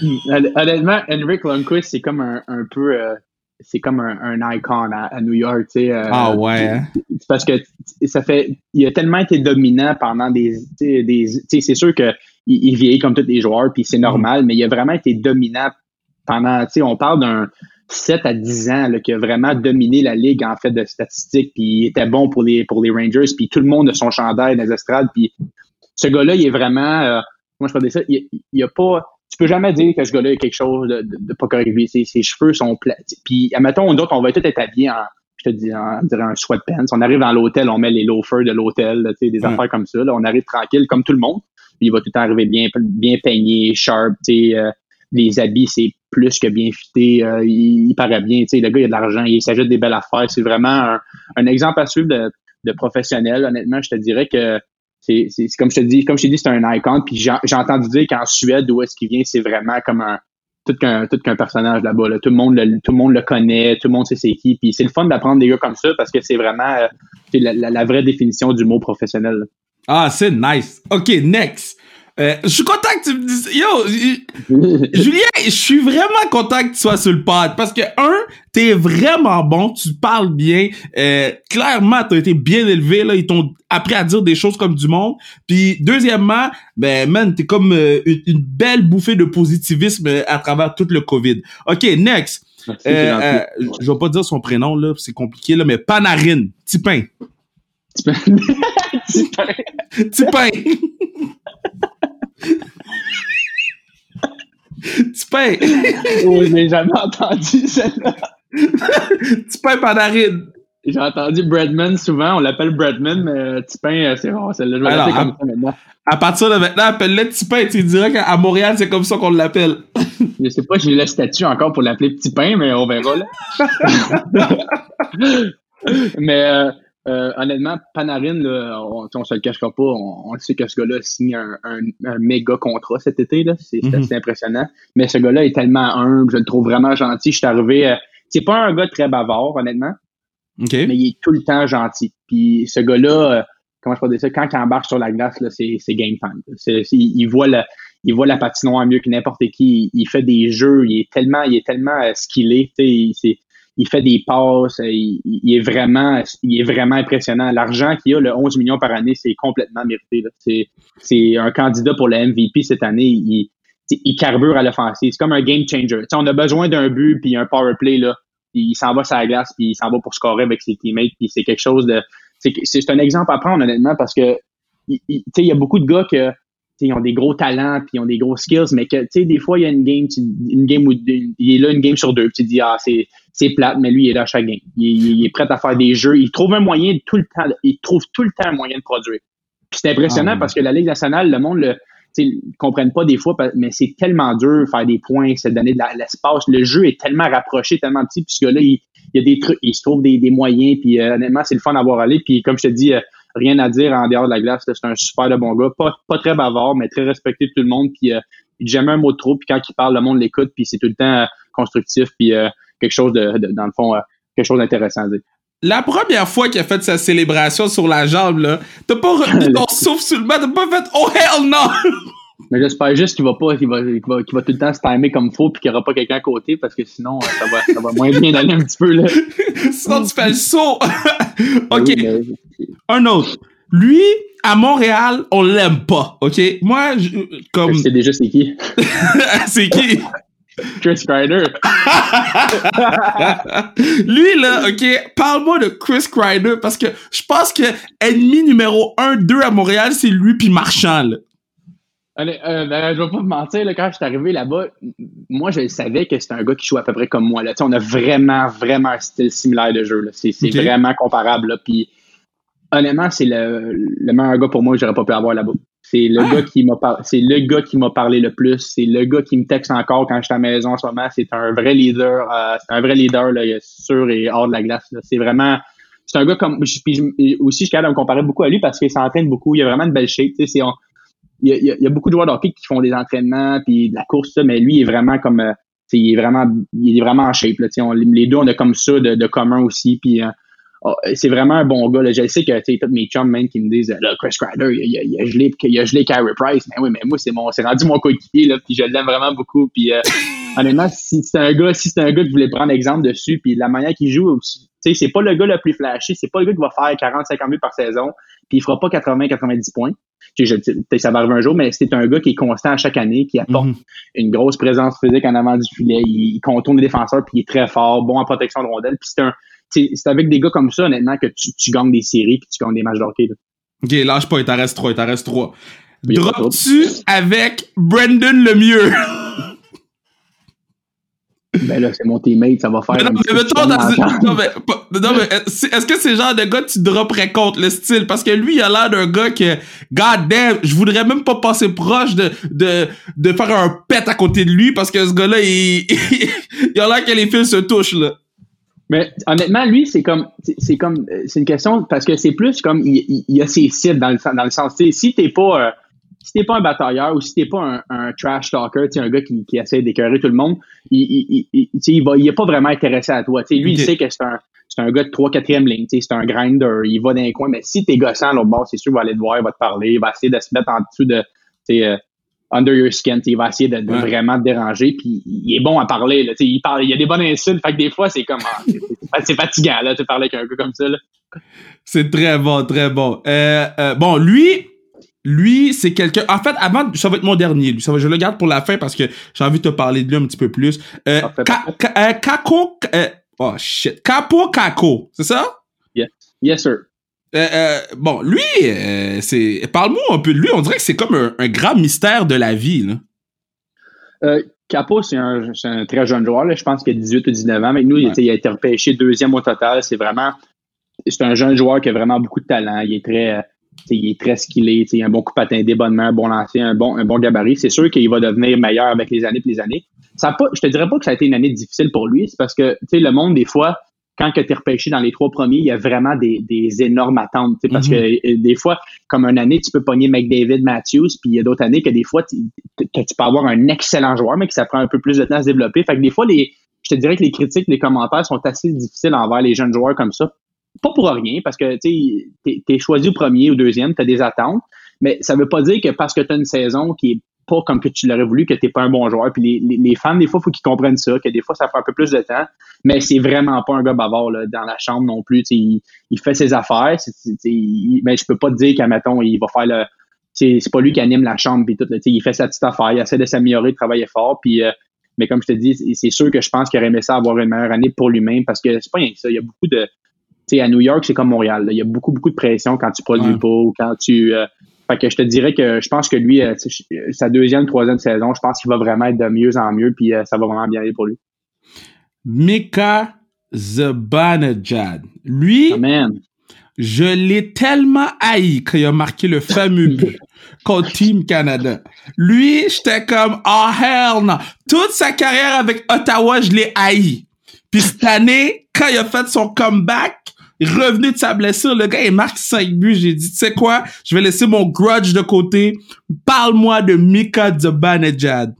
honnêtement, Henrik Lundqvist, c'est comme un, un peu. Euh, c'est comme un, un icon à, New York, tu sais. Euh, ah ouais. Hein? Parce que ça fait, il a tellement été dominant pendant des, des, c'est sûr que il, vieillit comme tous les joueurs, puis c'est mm. normal, mais il a vraiment été dominant pendant, tu sais, on parle d'un 7 à 10 ans là, qui a vraiment dominé la ligue en fait de statistiques, puis il était bon pour les pour les Rangers, puis tout le monde a son chandail dans les estrades, puis ce gars-là, il est vraiment, euh, moi je peux dire ça, il, il a pas tu peux jamais dire que ce gars-là a quelque chose de, de, pas correct. Ses, ses cheveux sont plats. Puis, admettons, d'autres, on va tout être habillés en, je te dis, en, dirais un sweatpants. On arrive dans l'hôtel, on met les loafers de l'hôtel, tu sais, des affaires comme ça. Là. On arrive tranquille, comme tout le monde. Puis, il va tout arriver bien, bien peigné, sharp, tu sais, euh, les habits, c'est plus que bien fité. Euh, il, paraît bien, tu sais, le gars, il a de l'argent, il s'ajoute des belles affaires. C'est vraiment un, un, exemple à suivre de, de professionnel. Honnêtement, je te dirais que c'est, comme je te dis, comme je t'ai dit, c'est un icon. Puis j'ai, entendu dire qu'en Suède, où est-ce qu'il vient, c'est vraiment comme un tout qu'un tout qu'un personnage là-bas. Là. Tout le monde le, tout le monde le connaît, tout le monde sait c'est qui. Puis c'est le fun d'apprendre des gars comme ça parce que c'est vraiment euh, la, la, vraie définition du mot professionnel. Ah, c'est nice. OK, next. Euh, je suis content que tu me dises. Yo, Julien, je suis vraiment content que tu sois sur le pod parce que un, t'es vraiment bon, tu parles bien. Euh, clairement, t'as été bien élevé là, ils t'ont appris à dire des choses comme du monde. Puis deuxièmement, ben man, t'es comme euh, une, belle bouffée de positivisme à travers tout le Covid. Ok, next. euh, je vais pas dire son prénom là, c'est compliqué là, mais Panarine, Tipin. Tipin. Tipin. Tipin. tu payes. oh, je l'ai jamais entendu, celle-là. tu payes Panarine. J'ai entendu Breadman souvent, on l'appelle Breadman, mais Tipin, euh, c'est rare, celle-là. Je vais l'appeler comme ça maintenant. À partir de maintenant, appelle-le Tipin. Tu dirais qu'à Montréal, c'est comme ça qu'on l'appelle. Je sais pas, j'ai le statut encore pour l'appeler Petit Pain, mais on verra, là. mais, euh, euh, honnêtement, Panarin, on, on se le cachera pas, on, sait que ce gars-là a signé un, un, méga contrat cet été. Là. C'est, assez impressionnant. Mais ce gars-là est tellement humble, je le trouve vraiment gentil. Je suis arrivé. Euh, c'est pas un gars très bavard, honnêtement. Mais il est tout le temps gentil. Puis ce gars-là, euh, comment je peux dire ça, quand il embarque sur la glace, là, c'est, game time. Il, voit la, il voit la patinoire mieux que n'importe qui. Il, fait des jeux. Il est tellement, il est tellement skillé. C'est, il fait des passes, euh, il, est vraiment il est vraiment impressionnant. L'argent qu'il a, le 11 millions par année, c'est complètement mérité. C'est un candidat pour le MVP cette année. Il, il carbure à l'offensive. C'est comme un game changer. on a besoin d'un but puis un power play là. Il s'en va sur la glace puis il s'en va pour scorer avec ses teammates. Puis c'est quelque chose de c'est un exemple à prendre honnêtement parce que il, il y a beaucoup de gars que ils ont des gros talents puis ils ont des gros skills, mais que tu sais des fois il y a une game, une game où il est là une game sur deux, puis tu dis ah c'est c'est plate, mais lui il est là à chaque game, il, est prêt à faire des jeux, il trouve un moyen tout le temps, il trouve tout le temps un moyen de produire. Puis c'est impressionnant ah, parce que la Ligue nationale, le monde le ne comprennent pas des fois, mais c'est tellement dur faire des points, se donner de l'espace. Le jeu est tellement rapproché, tellement petit, puis ce gars-là, il, y a des trucs, il se trouve des, des moyens, puis euh, honnêtement, c'est le fun d'avoir allé. Puis comme je te dis, euh, rien à dire en dehors de la glace. C'est un super de bon gars, pas, pas très bavard, mais très respecté de tout le monde. Puis il dit jamais un mot de trop. Puis quand il parle, le monde l'écoute. Puis c'est tout le temps constructif. Puis quelque chose de, dans le fond, quelque chose d'intéressant à dire. La première fois qu'il a fait sa célébration sur la jambe, là, t'as pas retenu ton souffle sur le banc, t'as pas fait « Oh hell no! » Mais j'espère juste qu'il va pas, qu'il va, va, tout le temps se timer comme faut puis qu'il y aura pas quelqu'un à côté parce que sinon, euh, ça va, ça va moins bien aller un petit peu, là. sinon, tu fais le saut. ok. Un autre. Lui, à Montréal, on l'aime pas, ok? Moi, je, comme. C'est déjà c'est qui? c'est qui? Chris Kreider. Lui, là, OK, parle-moi de Chris Kreider parce que je pense que ennemi numéro 1, 2 à Montréal, c'est lui puis Marchand, là. Allez, euh, ben, je vais pas te mentir, là, quand je suis arrivé là-bas, moi, je savais que c'était un gars qui jouait à peu près comme moi. Là. on a vraiment, vraiment un style similaire de jeu. C'est vraiment comparable. Là. Puis, honnêtement, c'est le, le meilleur gars pour moi que j'aurais pas pu avoir là-bas. C'est le ah! gars qui m'a parlé, c'est le gars qui m'a parlé le plus. C'est le gars qui me texte encore quand je suis à la maison en ce moment. C'est un vrai leader. Euh, c'est un vrai leader là, sûr et hors de la glace. C'est vraiment, c'est un gars comme. Puis aussi, je suis capable de me comparer beaucoup à lui parce qu'il s'entraîne beaucoup. Il a vraiment une belle shape. C'est, il, y a, il y a beaucoup de joueurs de hockey qui font des entraînements puis de la course, mais lui il est vraiment comme. Euh, il est vraiment, il est vraiment en shape. Là, les deux, on a comme ça de, de commun aussi. Puis, euh, Oh, c'est vraiment un bon gars. Là. Je sais que tous mes chums même qui me disent là, Chris Kreider, il, il, il, a gelé, il a gelé Carey Price. Mais oui, mais moi, c'est mon c'est rendu mon coéquipier, là, puis je l'aime vraiment beaucoup. Puis euh, honnêtement, si c'est un gars, si c'est un gars qui voulait prendre exemple dessus, puis la manière qu'il joue aussi, tu sais, c'est pas le gars le plus flashy, c'est pas le gars qui va faire 40-50 buts par saison, puis il fera pas 80-90 points. Ça va arriver un jour, mais c'est un gars qui est constant à chaque année, qui apporte mm-hmm. une grosse présence physique en avant du filet, il, il contourne les défenseurs, puis il est très fort, bon en protection de rondelle, puis c'est un c'est avec des gars comme ça, honnêtement, que tu, tu gagnes des séries puis tu gagnes des matchs d'hockey. Ok, lâche pas, il t'en reste trois, il t'en reste trois. Drop-tu avec Brandon le mieux? Ben là, c'est mon teammate, ça va faire. non, mais mettons, non, mais, non, mais est-ce que c'est le genre de gars que tu dropperais contre le style? Parce que lui, il a l'air d'un gars que, god damn, je voudrais même pas passer proche de, de, de faire un pet à côté de lui parce que ce gars-là, il, il, a l'air que les fils se touchent, là. Mais honnêtement, lui, c'est comme, c'est comme, c'est une question parce que c'est plus comme il, y a ses cibles dans le, dans le sens, si t'es pas, euh, si t'es pas un batailleur ou si t'es pas un, un trash talker, un gars qui, qui essaie d'écœurer tout le monde, il, il, il, il, va, il est pas vraiment intéressé à toi. lui, il sait que c'est un, c'est un gars de 3 4 ligne, c'est un grinder, il va dans les coins, mais si t'es gossant l'autre bord, c'est sûr, il va aller te voir, il va te parler, il va essayer de se mettre en dessous de, euh, under your skin. Il va essayer de, vraiment te déranger. Puis il est bon à parler. Là, il, parle, il y a des bonnes insultes. Fait que des fois, c'est comme ah, c'est fatigant là, de parler avec un gars comme ça. C'est très bon, très bon. Euh, euh, bon, lui, lui, c'est quelqu'un. En fait, avant, ça va être mon dernier. Lui, ça va, je le garde pour la fin parce que j'ai envie de te parler de lui un petit peu plus. Euh, euh Kako, oh shit, Capo Kako, c'est ça? Yes, yes sir. Euh, euh, bon, lui, euh, c'est. Parle-moi un peu de lui. On dirait que c'est comme un, grand mystère de la vie. Là. Capo, c'est un, un, très jeune joueur. Là. Je pense qu'il a 18 ou 19 ans. Mais nous, il, a été repêché deuxième au total. C'est vraiment. C'est un jeune joueur qui a vraiment beaucoup de talent. Il est très. Il est très skillé, il a un bon coup patin, des bonnes mains, un bon lancer, un bon, un bon gabarit. C'est sûr qu'il va devenir meilleur avec les années et les années. Ça pas, je te dirais pas que ça a été une année difficile pour lui, c'est parce que le monde, des fois, quand tu es repêché dans les trois premiers, il y a vraiment des, énormes attentes. Parce que mhm. euh, des fois, comme une année, tu peux pogner McDavid Matthews, puis il y a d'autres années que des fois, tu, peux avoir un excellent joueur, mais que ça prend un peu plus de temps à se développer. Fait que des fois, les, je te dirais que les critiques, les commentaires sont assez difficiles envers les jeunes joueurs comme ça. Pas pour rien, parce que tu es, choisi au premier ou deuxième, tu as des attentes. Mais ça veut pas dire que parce que tu as une saison qui est pas comme que tu l'aurais voulu, que tu n'es pas un bon joueur. Puis les, les, fans, des fois, faut qu'ils comprennent ça, que des fois, ça fait un peu plus de temps. Mais c'est vraiment pas un gars bavard là, dans la chambre non plus. Il, il, fait ses affaires. mais je peux pas te dire qu'à il va faire le. C'est pas lui qui anime la chambre puis tout. il fait sa petite affaire, il essaie de s'améliorer, de travailler fort. Puis, euh, mais comme je te dis, c'est sûr que je pense qu'il aurait aimé ça avoir une meilleure année pour lui-même parce que c'est pas rien que ça. Il y a beaucoup de. À New York, c'est comme Montréal. Il y a beaucoup, beaucoup de pression quand tu produis pas ou quand tu. Euh, fait que je te dirais que je pense que lui, euh, sa deuxième, troisième saison, je pense qu'il va vraiment être de mieux en mieux, puis euh, ça va vraiment bien aller pour lui. Mika Zabanajad. Lui, Amen. je l'ai tellement haï quand il a marqué le fameux but contre Team Canada. Lui, j'étais comme, oh hell no. Toute sa carrière avec Ottawa, je l'ai haï. Puis cette année, quand il a fait son comeback, revenu de sa blessure, le gars, il marque 5 buts. J'ai dit, tu sais quoi? Je vais laisser mon grudge de côté. Parle-moi de Mika Zibanejad.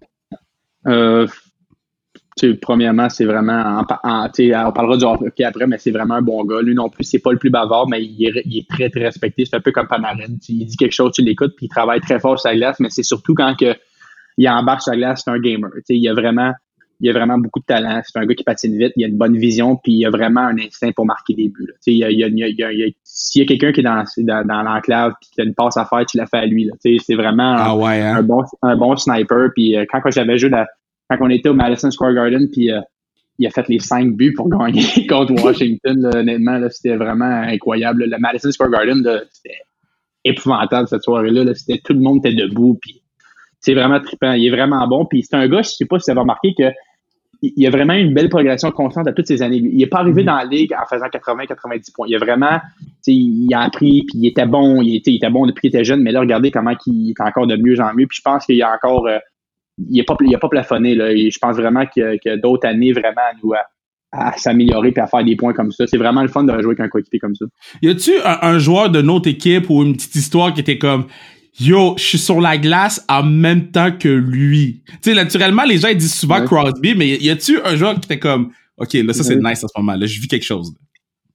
Euh, premièrement, c'est vraiment, on parlera du hockey après, mais c'est vraiment un bon gars. Lui non plus, c'est pas le plus bavard, mais il est, très, très respecté. C'est un peu comme Panarin. il dit quelque chose, tu l'écoutes, puis il travaille très fort sur la glace, mais c'est surtout quand que, il embarque sur la glace, c'est un gamer. il a vraiment, il a vraiment beaucoup de talent. C'est un gars qui patine vite, il a une bonne vision, puis il a vraiment un instinct pour marquer des buts. S'il y a, quelqu'un qui est dans, dans, l'enclave et qui a une passe à faire, tu l'as fait à lui. C'est vraiment ah hein? un, bon, un bon sniper. Puis euh, quand, j'avais joué la, quand on était au Madison Square Garden, puis euh, il a fait les cinq buts pour gagner contre Washington. honnêtement, c'était vraiment incroyable. Le Madison Square Garden, c'était épouvantable cette soirée-là. C'était tout le monde était debout. Puis c'est vraiment trippant. Il est vraiment bon. Puis c'est un gars, je sais pas si vous avez remarqué que il a vraiment une belle progression constante à toutes ces années. Il n'est pas arrivé mm-hmm. dans la ligue en faisant 80-90 points. Il a vraiment, il a appris, puis il était bon, il était, il était bon depuis qu'il était jeune, mais là, regardez comment il est encore de mieux en mieux. Puis je pense qu'il y a encore, euh, il n'a pas, il a pas plafonné. Là. je pense vraiment qu'il y a, d'autres années vraiment à nous à, s'améliorer puis à faire des points comme ça. C'est vraiment le fun de jouer avec un coéquipier comme ça. Y a-tu un, joueur de notre équipe ou une petite histoire qui était comme Yo, je suis sur la glace en même temps que lui. Tu sais, naturellement, les gens ils disent souvent Crosby, mais y a-tu un joueur qui était comme OK, là, ça c'est nice à ce moment-là, je vis quelque chose.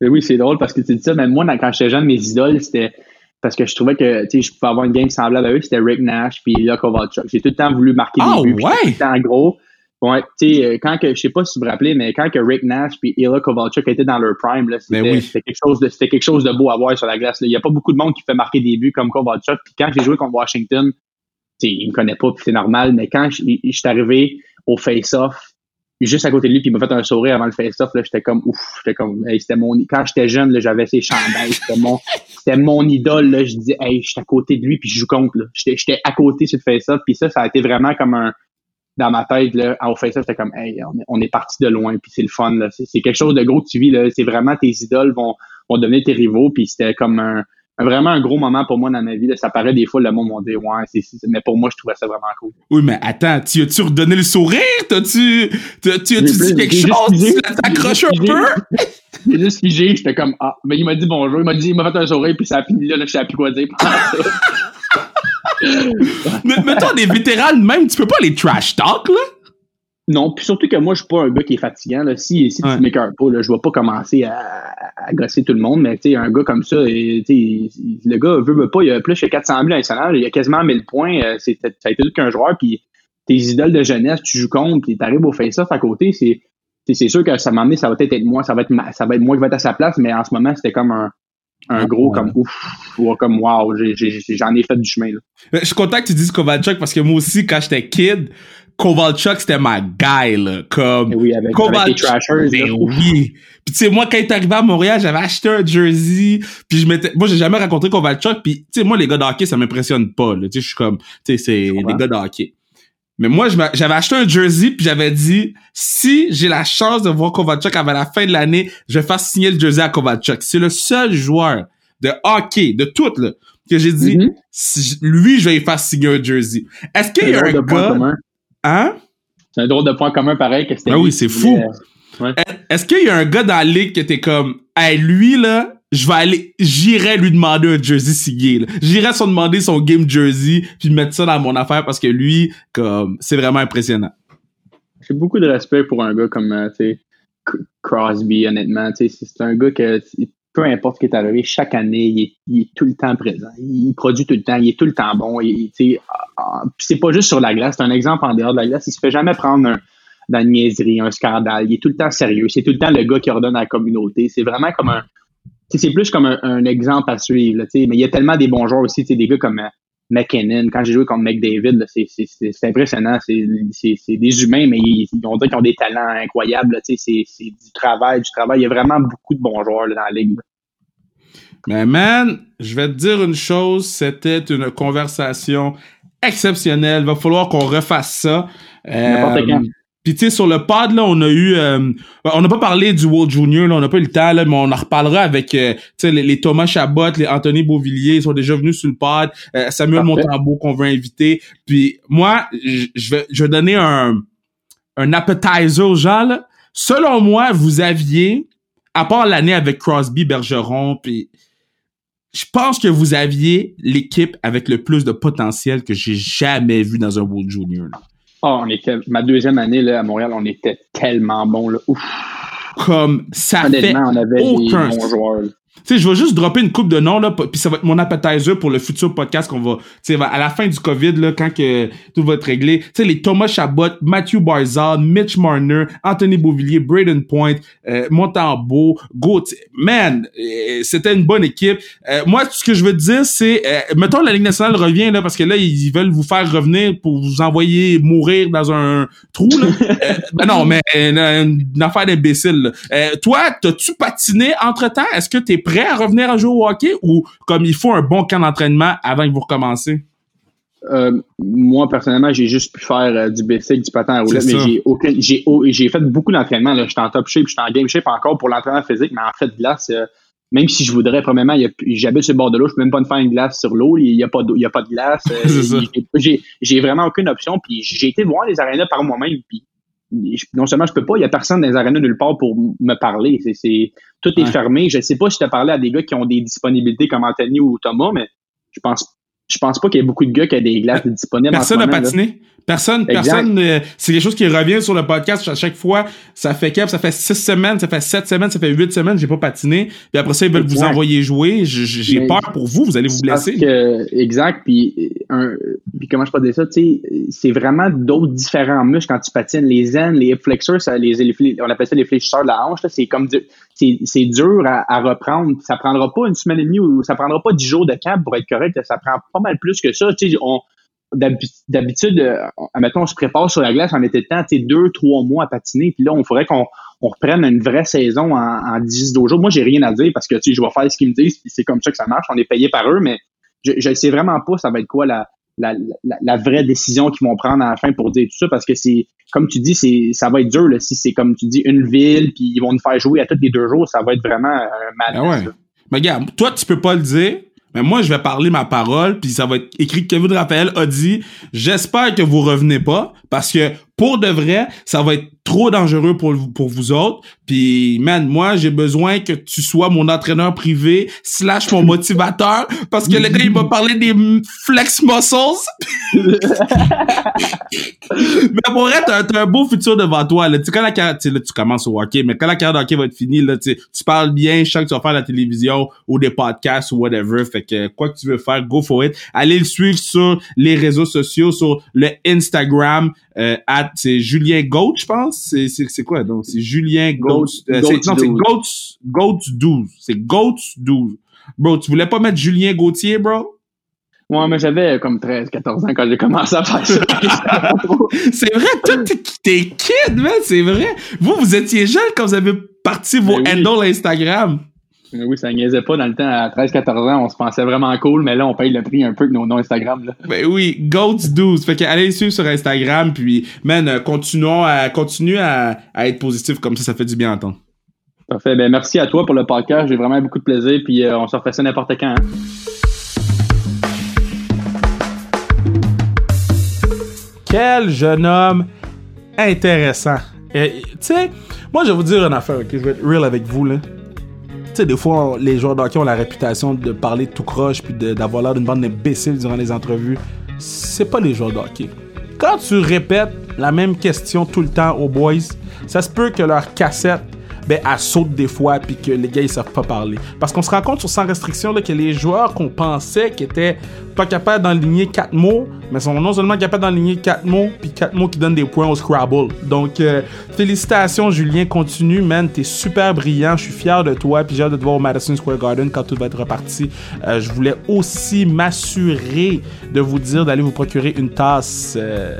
oui, c'est drôle parce que tu dis ça, mais moi, quand j'étais jeune, mes idoles, c'était parce que je trouvais que tu sais je pouvais avoir une game semblable à eux, c'était Rick Nash puis Ilya Kovalchuk. J'ai tout le temps voulu marquer des oh, buts. Ouais? Tout le temps gros. Ouais, tu sais, euh, quand que, je sais pas si vous vous rappelez, mais quand que Rick Nash puis Ilya Kovalchuk étaient dans leur prime, là, c'était, oui. quelque chose de, c'était quelque chose de beau à voir sur la glace. Il y a pas beaucoup de monde qui fait marquer des buts comme Kovalchuk. Puis quand j'ai joué contre Washington, tu il me connaît pas, puis c'est normal, mais quand je, je suis arrivé au face-off, juste à côté de lui, puis il m'a fait un sourire avant le face-off, là, j'étais comme, ouf, j'étais comme, hey, c'était mon, quand j'étais jeune, là, j'avais ses chandails, c'était mon, c'était mon idole, là, je disais, hey, j'étais à côté de lui, puis je joue contre, là. J'étais, j'étais à côté sur le face-off, puis ça, ça a été vraiment comme un, dans ma tête, là, au face-off, j'étais comme, hey, on est, on est parti de loin, puis c'est le fun, là. C'est, quelque chose de gros que tu vis, là. C'est vraiment tes idoles vont, vont devenir tes rivaux, puis c'était comme un, vraiment un gros moment pour moi dans ma vie. Ça paraît des fois, le monde m'a dit, ouais, c'est, mais pour moi, je trouvais ça vraiment cool. Oui, mais attends, tu as-tu redonné le sourire? T'as-tu, as-tu dit quelque chose? Tu t'accroches un peu? J'ai juste figé, j'étais comme, ah, mais il m'a dit bonjour, il m'a dit, il m'a fait un sourire, puis ça a fini là, là je sais plus quoi dire. mais, mais toi, des vétérans, même, tu peux pas les trash talk, là? Non, puis surtout que moi, je suis pas un gars qui est fatigant. Là. Si, si ouais. tu m'écœures pas, là, je vais pas commencer à, à tout le monde, mais tu sais, un gars comme ça, et, le gars veut, veut pas, il a plus de 400 buts national, il a quasiment 1000 points, euh, c'est, ça a été tout qu'un joueur, puis tes idoles de jeunesse, tu joues contre, puis t'arrives au face-off à côté, c'est, c'est sûr que ça m'a amené, ça va peut-être être moi, ça va être, ça va être moi qui va être à sa place, mais en ce moment, c'était comme un, un gros comme ouf ou comme wow j'en ai, fait du chemin là. Je suis content que tu dises Kovalchuk parce que moi aussi quand j'étais kid Kovalchuk, c'était ma guy, là. Comme, oui, avec, Kovalchuk, ben oui. Puis tu sais, moi, quand il est arrivé à Montréal, j'avais acheté un jersey, puis je m'étais, moi, j'ai jamais rencontré Kovalchuk, puis tu sais, moi, les gars d'hockey, ça m'impressionne pas, là. Tu sais, je suis comme, tu sais, c'est des gars d'hockey. Mais moi, j'avais acheté un jersey, puis j'avais dit, si j'ai la chance de voir Kovalchuk avant la fin de l'année, je vais faire signer le jersey à Kovalchuk. C'est le seul joueur de hockey, de tout, là, que j'ai dit, mm-hmm. lui, je vais y faire signer un jersey. Est-ce qu'il y a un gars... Hein? C'est un drôle de point commun pareil que c'était. Ah oui, c'est fou. Est-ce qu'il y a un gars dans la ligue qui était comme, hey, lui, là, je vais aller, j'irai lui demander un jersey signé, J'irai son demander son game jersey, puis mettre ça dans mon affaire parce que lui, comme, c'est vraiment impressionnant. J'ai beaucoup de respect pour un gars comme, euh, tu sais, Crosby, honnêtement. Tu sais, c'est un gars que, peu importe ce qui est arrivé, chaque année, il est, tout le temps présent. Il produit tout le temps, il est tout le temps bon. Ah, ah, c'est pas juste sur la glace, c'est un exemple en dehors de la glace. Il se fait jamais prendre un, dans une niaiserie, un scandale. Il est tout le temps sérieux. C'est tout le temps le gars qui ordonne à la communauté. C'est vraiment comme un. C'est plus comme un, exemple à suivre. mais il y a tellement des bons joueurs aussi, des gars comme euh, McKinnon. Quand j'ai joué contre McDavid, c'est impressionnant. C'est des humains, mais ils, ont dit qu'ils ont des talents incroyables. C'est du travail, du travail. Il y a vraiment beaucoup de bons joueurs dans la ligue. Mais man, je vais te dire une chose, c'était une conversation exceptionnelle. Il va falloir qu'on refasse ça. N'importe quand. Puis tu sais, sur le pod, là, on a eu... Euh, on n'a pas parlé du World Junior, là, on n'a pas eu le temps, là, mais on en reparlera avec euh, les, les, Thomas Chabot, les Anthony Beauvillier, ils sont déjà venus sur le pod. Euh, Samuel Montambeau qu'on veut inviter. Puis moi, je vais, je vais donner un, un appetizer aux gens. Là. Selon moi, vous aviez à part l'année avec Crosby, Bergeron, puis je pense que vous aviez l'équipe avec le plus de potentiel que j'ai jamais vu dans un World Junior. Oh, on était, ma deuxième année là, à Montréal, on était tellement bons. Là. Ouf. Comme ça fait on avait aucun des bons joueurs. Sais, je vais juste dropper une coupe de noms, là, puis ça va être mon appetizer pour le futur podcast qu'on va, tu sais, à la fin du COVID, là, quand que tout va être réglé. Tu sais, les Thomas Chabot, Matthew Barzal, Mitch Marner, Anthony Beauvillier, Braden Point, euh, Montembeau, Gauthier. Man, euh, c'était une bonne équipe. Euh, moi, ce que je veux te dire, c'est, euh, mettons, la Ligue nationale revient, là, parce que là, ils veulent vous faire revenir pour vous envoyer mourir dans un trou, là. Euh, ben non, mais une, une affaire d'imbécile, toi, t'as-tu patiné entre-temps? Est-ce que t'es prêt à revenir à jouer au hockey ou comme il faut un bon camp d'entraînement avant que vous recommencez? Euh, moi, personnellement, j'ai juste pu faire euh, du basic, du patin à roulette, mais j'ai aucun, j'ai, j'ai fait beaucoup d'entraînement, là. J'étais en top shape, j'étais en game shape encore pour l'entraînement physique, mais en fait, glace, euh, même si je voudrais, premièrement, y a- j'habite sur le bord de l'eau, je peux même pas me faire une glace sur l'eau, il y a pas d'eau- il y a pas de glace. C'est ça. j'ai- j'ai, vraiment aucune option, puis j'ai été voir les arénas par moi-même, puis non seulement je peux pas, il y a personne dans les arénas nulle part pour me parler. C'est, c'est, tout est Ouais. fermé. Je sais pas si tu as parlé à des gars qui ont des disponibilités comme Anthony ou Thomas, mais je pense je pense pas qu'il y ait beaucoup de gars qui a des glaces disponibles. en Personne n'a patiné. Personne, Exact. personne, euh, c'est quelque chose qui revient sur le podcast à chaque fois. Ça fait cap, ça fait six semaines, ça fait sept semaines, ça fait huit semaines, j'ai pas patiné. Puis après ça, ils veulent vous envoyer jouer. J'ai peur pour vous, vous allez vous blesser. que, exact. Puis, un, puis comment je peux dire ça, tu sais, c'est vraiment d'autres différents muscles quand tu patines. Les zen, les hip flexors, ça, les, les- on appelle ça les fléchisseurs de la hanche. là, C'est comme c'est dur à, à reprendre. Ça prendra pas une semaine et demie ou ça prendra pas dix jours de camp pour être correct. Ça prend pas mal plus que ça. Tu sais, d'habitude, euh, admettons, on se prépare sur la glace en était temps, tu sais, deux, trois mois à patiner. Puis là, on faudrait qu'on on reprenne une vraie saison en, en 10, 12 jours. Moi, j'ai rien à dire parce que tu sais, je vais faire ce qu'ils me disent, c'est comme ça que ça marche. On est payé par eux, mais je, je sais vraiment pas ça va être quoi la, la, la, la vraie décision qu'ils vont prendre à la fin pour dire tout ça parce que c'est comme tu dis c'est ça va être dur là, si c'est comme tu dis une ville puis ils vont nous faire jouer à tous les deux jours ça va être vraiment un Ah madness, ouais. là. Mais regarde, toi, tu peux pas le dire. Mais moi, je vais parler ma parole, puis ça va être écrit que Kevin Raphaël a dit J'espère que vous revenez pas, parce que pour de vrai, ça va être trop dangereux pour, vous- pour vous autres. Puis, man, moi, j'ai besoin que tu sois mon entraîneur privé, slash mon motivateur, parce que le gars, il m'a parlé des flex muscles. mais pour vrai, t'as, t'as un beau futur devant toi. Là. Tu sais, quand la carrière, là, tu commences au hockey, mais quand la carrière de hockey va être finie, là, tu parles bien, je sens que tu vas faire la télévision ou des podcasts ou whatever. Fait que quoi que tu veux faire, go for it. Allez le suivre sur les réseaux sociaux, sur le Instagram, euh, at, c'est Julien Goat, je pense. C'est, c'est, c'est quoi, donc? C'est Julien Goat. Goat- euh, non, c'est 12. Goat, Goat 12. C'est Goat 12. Bro, tu voulais pas mettre Julien Gauthier, bro? Moi, mais j'avais comme 13, 14 ans quand j'ai commencé à faire ça. C'est vrai, toi, t'es- t'es kid, man, c'est vrai. Vous, vous étiez jeune quand vous avez parti vos Ben oui. handles Instagram. Mais oui, ça niaisait pas dans le temps. À 13, 14 ans, on se pensait vraiment cool, mais là, on paye le prix un peu avec nos noms Instagram. Là. Ben oui, Goats12. Fait que allez suivre sur Instagram, puis, man, euh, continuons à, continue à, à être positif comme ça, ça fait du bien à entendre. Parfait. Ben, merci à toi pour le podcast. J'ai vraiment beaucoup de plaisir. Puis euh, on se refait ça n'importe quand. hein. Quel jeune homme intéressant. Tu sais, moi, je vais vous dire une affaire, ok? Je vais être real avec vous, là. Tu des fois, les joueurs d'hockey ont la réputation de parler tout croche puis d'avoir l'air d'une bande d'imbéciles durant les entrevues. C'est pas les joueurs d'hockey. Quand tu répètes la même question tout le temps aux boys, ça se peut que leur cassette, ben, elle saute des fois puis que les gars, ils savent pas parler. Parce qu'on se rend compte sur Sans Restriction là, que les joueurs qu'on pensait qui étaient pas capables d'enligner quatre mots, mais sont non seulement capables d'enligner quatre mots, puis quatre mots qui donnent des points au Scrabble. Donc, euh, félicitations, Julien. Continue, man. T'es super brillant. Je suis fier de toi. Puis j'ai hâte de te voir au Madison Square Garden quand tout va être reparti. Euh, je voulais aussi m'assurer de vous dire d'aller vous procurer une tasse euh,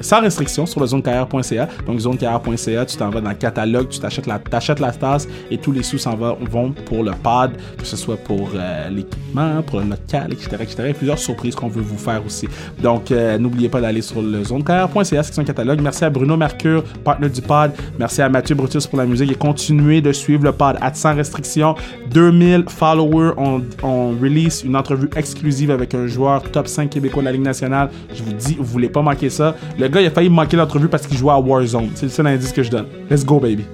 sans restriction sur le zonecarrière.ca. Donc, zonecarrière.ca, tu t'en vas dans le catalogue, tu t'achètes la, t'achètes la tasse et tous les sous s'en vont pour le pod, que ce soit pour euh, l'équipement, pour le local, etc., etc. A plusieurs surprises qu'on veut vous faire aussi. Donc, euh, n'oubliez pas d'aller sur le zonecarrière.ca, section catalogue. Merci à Bruno Mercure, partenaire du pod. Merci à Mathieu Brutus pour la musique et continuez de suivre le pod à sans restriction. 2000 followers, on, on release une entrevue exclusive avec un joueur top 5 québécois de la Ligue nationale. Je vous dis, vous voulez pas manquer ça. Le gars, il a failli manquer l'entrevue parce qu'il jouait à Warzone. C'est le seul indice que je donne. Let's go, baby.